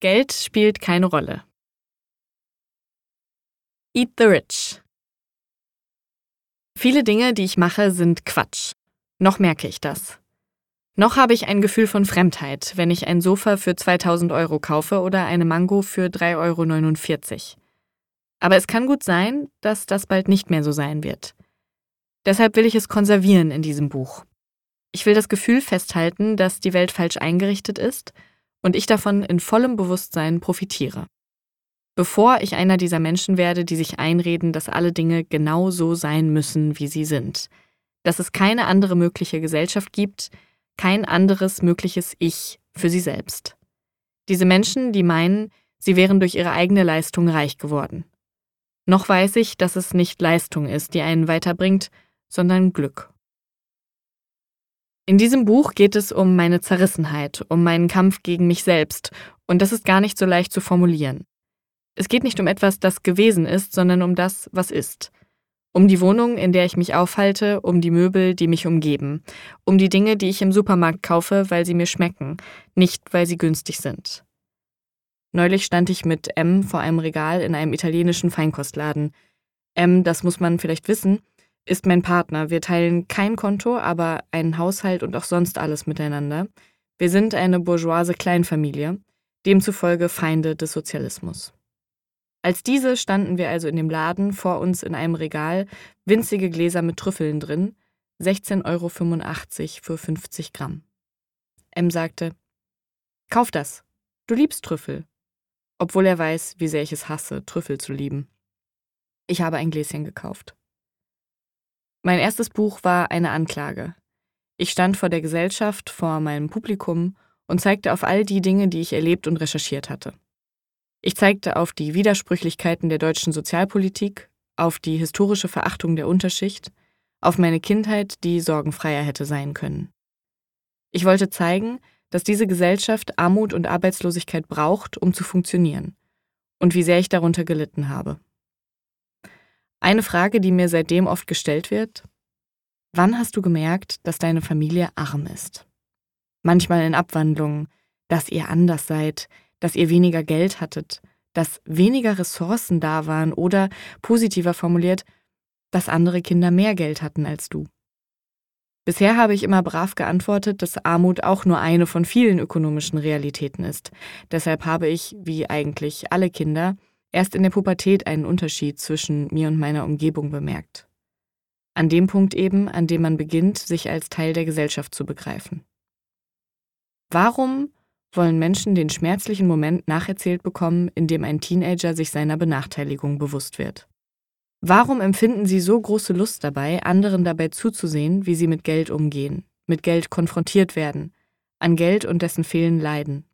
Geld spielt keine Rolle. Eat the Rich. Viele Dinge, die ich mache, sind Quatsch. Noch merke ich das. Noch habe ich ein Gefühl von Fremdheit, wenn ich ein Sofa für 2000 Euro kaufe oder eine Mango für 3,49 Euro. Aber es kann gut sein, dass das bald nicht mehr so sein wird. Deshalb will ich es konservieren in diesem Buch. Ich will das Gefühl festhalten, dass die Welt falsch eingerichtet ist und ich davon in vollem Bewusstsein profitiere. Bevor ich einer dieser Menschen werde, die sich einreden, dass alle Dinge genau so sein müssen, wie sie sind, dass es keine andere mögliche Gesellschaft gibt, kein anderes mögliches Ich für sie selbst. Diese Menschen, die meinen, sie wären durch ihre eigene Leistung reich geworden. Noch weiß ich, dass es nicht Leistung ist, die einen weiterbringt, sondern Glück. In diesem Buch geht es um meine Zerrissenheit, um meinen Kampf gegen mich selbst, und das ist gar nicht so leicht zu formulieren. Es geht nicht um etwas, das gewesen ist, sondern um das, was ist. Um die Wohnung, in der ich mich aufhalte, um die Möbel, die mich umgeben, um die Dinge, die ich im Supermarkt kaufe, weil sie mir schmecken, nicht weil sie günstig sind. Neulich stand ich mit M vor einem Regal in einem italienischen Feinkostladen. M, das muss man vielleicht wissen, ist mein Partner. Wir teilen kein Konto, aber einen Haushalt und auch sonst alles miteinander. Wir sind eine bourgeoise Kleinfamilie, demzufolge Feinde des Sozialismus. Als diese standen wir also in dem Laden vor uns in einem Regal, winzige Gläser mit Trüffeln drin, 16,85 Euro für 50 Gramm. M sagte, Kauf das, du liebst Trüffel. Obwohl er weiß, wie sehr ich es hasse, Trüffel zu lieben. Ich habe ein Gläschen gekauft. Mein erstes Buch war eine Anklage. Ich stand vor der Gesellschaft, vor meinem Publikum und zeigte auf all die Dinge, die ich erlebt und recherchiert hatte. Ich zeigte auf die Widersprüchlichkeiten der deutschen Sozialpolitik, auf die historische Verachtung der Unterschicht, auf meine Kindheit, die sorgenfreier hätte sein können. Ich wollte zeigen, dass diese Gesellschaft Armut und Arbeitslosigkeit braucht, um zu funktionieren, und wie sehr ich darunter gelitten habe. Eine Frage, die mir seitdem oft gestellt wird, wann hast du gemerkt, dass deine Familie arm ist? Manchmal in Abwandlungen, dass ihr anders seid, dass ihr weniger Geld hattet, dass weniger Ressourcen da waren oder, positiver formuliert, dass andere Kinder mehr Geld hatten als du. Bisher habe ich immer brav geantwortet, dass Armut auch nur eine von vielen ökonomischen Realitäten ist. Deshalb habe ich, wie eigentlich alle Kinder, erst in der Pubertät einen Unterschied zwischen mir und meiner Umgebung bemerkt. An dem Punkt eben, an dem man beginnt, sich als Teil der Gesellschaft zu begreifen. Warum wollen Menschen den schmerzlichen Moment nacherzählt bekommen, in dem ein Teenager sich seiner Benachteiligung bewusst wird? Warum empfinden sie so große Lust dabei, anderen dabei zuzusehen, wie sie mit Geld umgehen, mit Geld konfrontiert werden, an Geld und dessen Fehlen leiden?